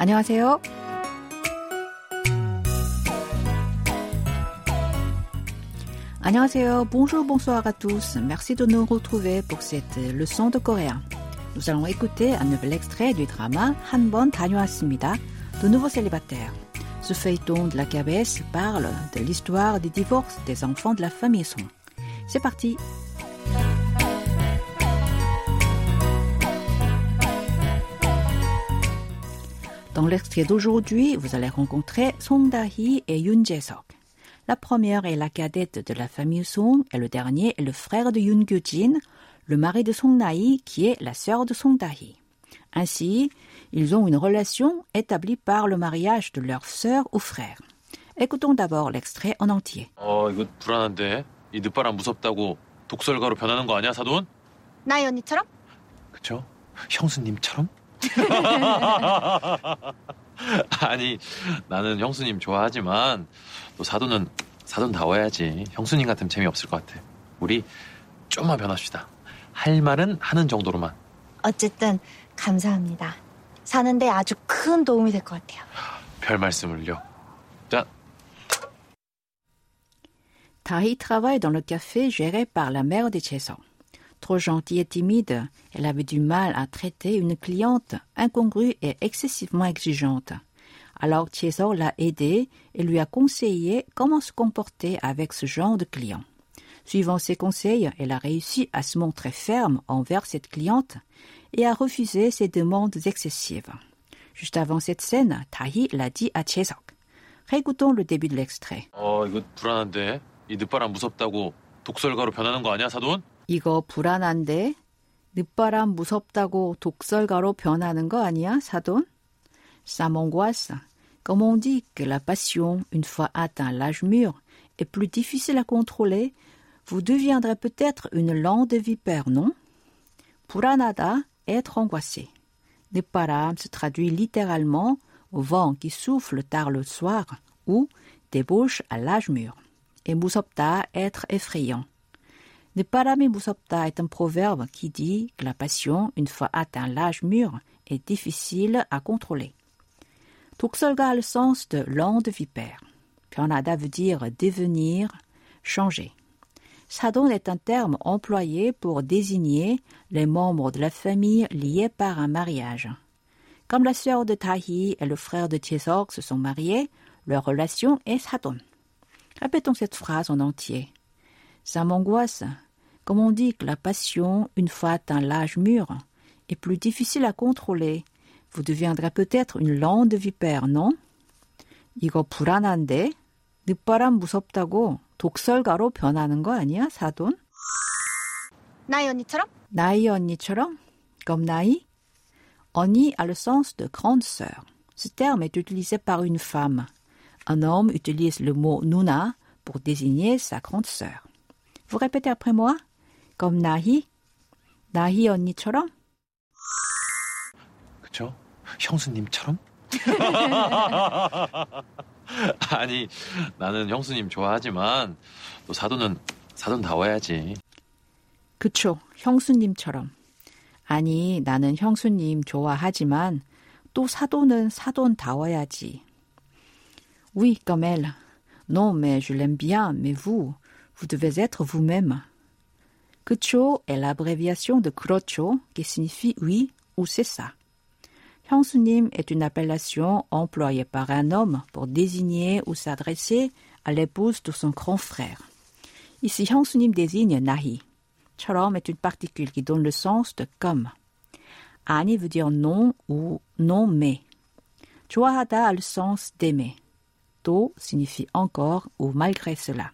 안녕하세요. 안녕하세요. Bonjour, bonsoir à tous. Merci de nous retrouver pour cette leçon de coréen. Nous allons écouter un nouvel extrait du drama 한 번 다녀왔습니다. De nouveaux célibataires. Ce feuilleton de la KBS parle de l'histoire des divorces des enfants de la famille Song. C'est parti. Dans l'extrait d'aujourd'hui, vous allez rencontrer Song Da-hee et Yoon Jae-seok. La première est la cadette de la famille Song et le dernier est le frère de Yoon Gyu-jin, le mari de Song Na-hee qui est la sœur de Song Da-hee. Ainsi, ils ont une relation établie par le mariage de leur sœur ou frère. Écoutons d'abord l'extrait en entier. 어, 이거 불안한데. 이 늦바람 무섭다고 독설가로 변하는 거 아니야, 사돈? 나이 언니처럼? 그쵸? 형수님처럼? 아니, 나는 형수님 좋아하지만 또 사돈은 사돈 다워야지. 형수님 같으면 재미없을 것 같아. 우리 좀만 변합시다. 할 말은 하는 정도로만. 어쨌든 감사합니다. 사는데 아주 큰 도움이 될 것 같아요. 별 말씀을요. 자, Tahi travaille dans le café géré par la mère de Chesong. Trop gentille et timide, elle avait du mal à traiter une cliente incongrue et excessivement exigeante. Alors Chesong l'a aidée et lui a conseillé comment se comporter avec ce genre de client. Suivant ses conseils, elle a réussi à se montrer ferme envers cette cliente et à refuser ses demandes excessives. Juste avant cette scène, Tahi l'a dit à Chesok. Réécoutons le début de l'extrait. 어, 이거 불안한데. 이 늦바람 무섭다고 독설가로 변하는 거 아니야, 사돈? 이거 불안한데 늦바람 무섭다고 독설가로 변하는 거 아니야, 사돈? Ça m'angoisse. Comme on dit que la passion, une fois atteint l'âge mûr, est plus difficile à contrôler, vous deviendrez peut-être une lande vipère, non? 불안하다, être angoissé. 늦바람 se traduit littéralement au vent qui souffle tard le soir ou débauche à l'âge mûr. Et 무섭다, être effrayant. 늦바람이 무섭다 est un proverbe qui dit que la passion, une fois atteint l'âge mûr, est difficile à contrôler. 독설가 a le sens de lande vipère. 변하다 veut dire devenir, changer. Sadon est un terme employé pour désigner les membres de la famille liés par un mariage. Comme la sœur de Tahi et le frère de Tiesok se sont mariés, leur relation est Sadon. Répétons cette phrase en entier. Ça m'angoisse. Comme on dit que la passion, une fois atteint l'âge mûr, est plus difficile à contrôler, vous deviendrez peut-être une lande vipère, non? 이거 불안한데? 늦바람 무섭다고 독설가로 변하는 거 아니야, 사돈? 나이 언니처럼? 나이 언니처럼? Comme 나이? 언니 a le sens de grande sœur. Ce terme est utilisé par une femme. Un homme utilise le mot nuna pour désigner sa grande sœur. Vous répétez après moi? Comme 나희? 나희 언니처럼? 그쵸? 형수님처럼? 아니, 나는 형수님 좋아하지만 또 사돈은 사돈다워야지. 그쵸, 형수님처럼. 아니, 나는 형수님 좋아하지만 또 사돈은 사돈다워야지. Oui, comme elle. Non, mais je l'aime bien, mais vous, vous devez être vous-même. 그쵸 est l'abréviation de 그렇죠, qui signifie oui ou c'est ça. 형수님 est une appellation employée par un homme pour désigner ou s'adresser à l'épouse de son grand frère. Ici, 형수님 désigne 나희. 처럼 est une particule qui donne le sens de comme. 아니 veut dire non ou non mais. 좋아하다 a le sens d'aimer. 또 signifie encore ou malgré cela.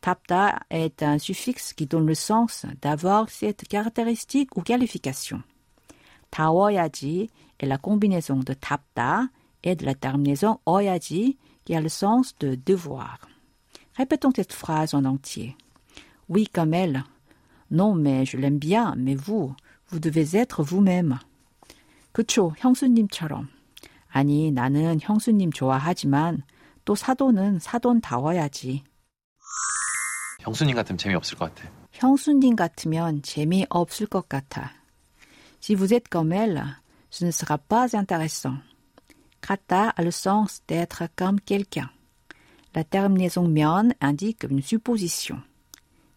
답다 est un suffixe qui donne le sens d'avoir cette caractéristique ou qualification. 다워야지 est la combinaison de 답다 et de la terminaison 어야지 qui a le sens de devoir. Répétons cette phrase en entier. Oui, comme elle. Non, mais je l'aime bien, mais vous, vous devez être vous-même. 그쵸, 형수님처럼. 아니, 나는 형수님 좋아하지만 또 사돈은 사돈다워야지. 형수님 같으면 재미없을 것 같아. 형수님 같으면 재미없을 것 같아. Si vous êtes comme elle, ce ne sera pas intéressant. Kata a le sens d'être comme quelqu'un. La terminaison 면 indique une supposition.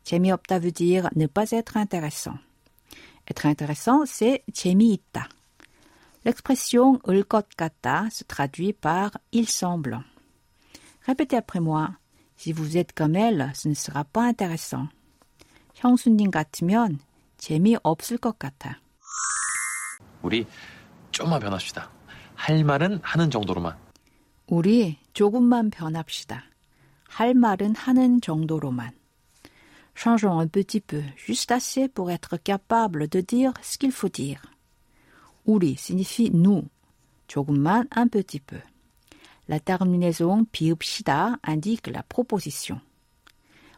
재미없다 veut dire ne pas être intéressant. Être intéressant, c'est 재미있다. L'expression 을 것 같다 se traduit par il semble. Répétez après moi. Si vous êtes comme elle, ce ne sera pas intéressant. 형수님 같으면 재미없을 것 같아. 우리 좀만 변합시다. 할 말은 하는 정도로만. 우리 조금만 변합시다. 할 말은 하는 정도로만. Changeons un petit peu, juste assez pour être capable de dire ce qu'il faut dire. 우리 signifie nous. 조금만 un petit peu. La terminaison 비읍시다 indique la proposition.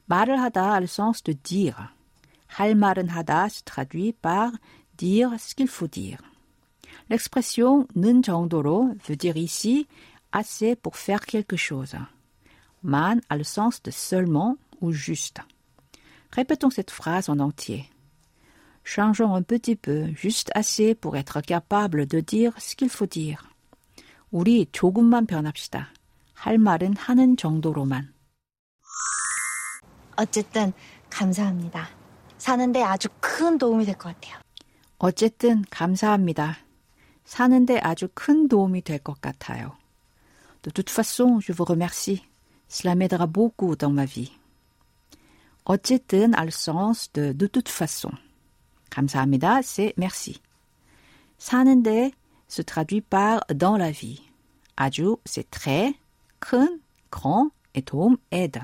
말을 하다 a le sens de dire. 할 말은 하다 se traduit par dire ce qu'il faut dire. L'expression 는 정도로 veut dire ici assez pour faire quelque chose. Man a le sens de seulement ou juste. Répétons cette phrase en entier. Changeons un petit peu, juste assez pour être capable de dire ce qu'il faut dire. 우리 조금만 변합시다. 할 말은 하는 정도로만. 어쨌든 감사합니다. 사는데 아주 큰 도움이 될 것 같아요. 어쨌든 감사합니다. 사는데 아주 큰 도움이 될 것 같아요. De toute façon, je vous remercie. Cela m'aidera beaucoup dans ma vie. 어쨌든 a le sens de de toute façon. 감사합니다, c'est merci. 사는데 se traduit par dans la vie. 아주, c'est très, 큰, grand, et 도움, aide.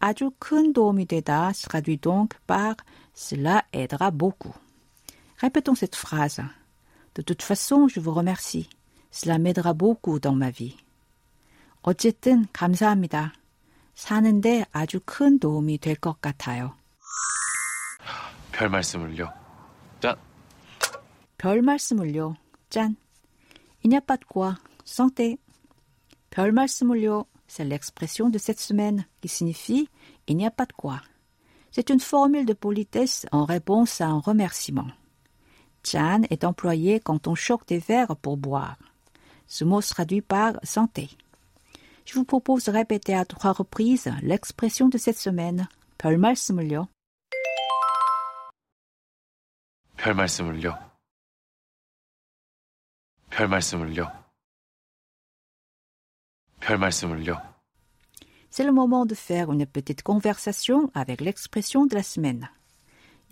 아주 큰 도움이 되다 se traduit donc par cela aidera beaucoup. Répétons cette phrase. De toute façon, je vous remercie. Cela m'aidera beaucoup dans ma vie. 어쨌든 감사합니다. 사는데 아주 큰 도움이 될 것 같아요. 별 말씀을요. 짠. 별 말씀을요. 짠. Il n'y a pas de quoi. Santé. 별 말씀을요. C'est l'expression de cette semaine qui signifie il n'y a pas de quoi. C'est une formule de politesse en réponse à un remerciement. Chan est employé quand on choque des verres pour boire. Ce mot se traduit par santé. Je vous propose de répéter à trois reprises l'expression de cette semaine. 별 말씀을요. 별 말씀을요. 별 말씀을요. 별 말씀을요. C'est le moment de faire une petite conversation avec l'expression de la semaine.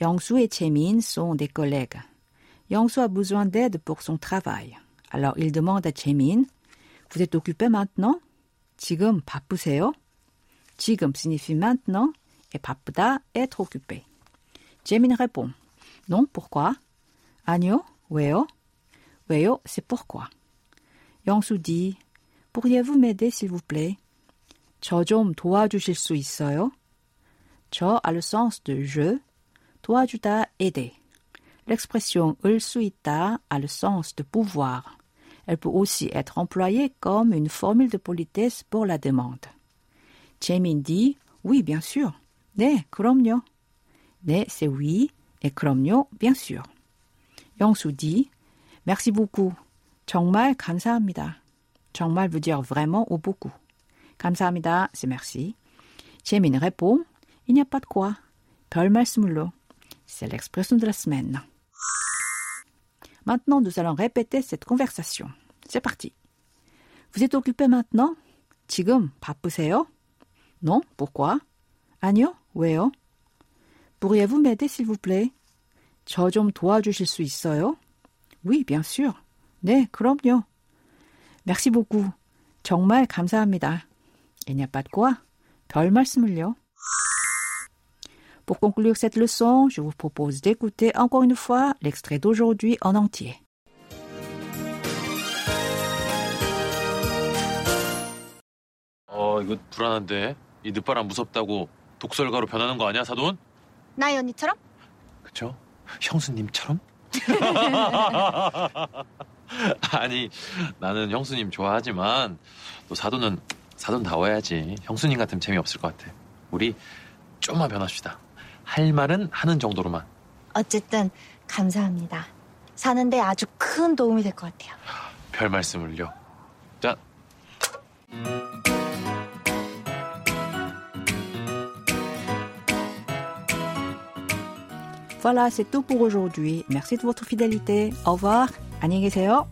Yangsu et Chemin sont des collègues. Yangsu a besoin d'aide pour son travail. Alors il demande à Chemin Vous êtes occupé maintenant 지금 바쁘세요? 지금 signifie maintenant et 바쁘다 être occupé. Chemin répond Non, pourquoi 아니요, 왜요? 왜요, c'est pourquoi. Yangsu dit Pourriez-vous m'aider s'il vous plaît? 저 좀 도와주실 수 있어요? 저 a le sens de je, 도와주다 aider. L'expression 을 수 있다 a le sens de pouvoir. Elle peut aussi être employée comme une formule de politesse pour la demande. Jamin dit oui, bien sûr. 네, 그럼요. 네, c'est oui et 그럼요, bien sûr. 영수 dit merci beaucoup. 정말 감사합니다. 정말 veut dire vraiment ou beaucoup. 감사합니다, c'est merci. Jamin répond il n'y a pas de quoi. 별 말씀을로. C'est l'expression de la semaine. Maintenant, nous allons répéter cette conversation. C'est parti. Vous êtes occupé maintenant? 지금 바쁘세요? Non, pourquoi? 아니요, 왜요? Pourriez-vous m'aider s'il vous plaît? 저 좀 도와주실 수 있어요? Oui, bien sûr. 네, 그럼요. Merci beaucoup. 정말 감사합니다. Il n'y a pas de quoi. 별 말씀을요. Pour conclure cette leçon, je vous propose d'écouter encore une fois l'extrait d'aujourd'hui en entier. 어, 이거 불안한데. 이 늦바람 무섭다고 독설가로 변하는 거 아니야, 사돈? 나이 언니처럼? 그쵸? 형수님처럼? 아니, 나는 형수님 좋아하지만 또 사돈은 사돈 다워야지. 형수님 같으면 재미없을 것 같아. 우리 좀만 변합시다. 할 말은 하는 정도로만. 어쨌든 감사합니다. 사는데 아주 큰 도움이 될 것 같아요. 별 말씀을요. 자, Voilà, c'est tout pour aujourd'hui. Merci de votre fidélité. Au revoir. 안녕히 계세요.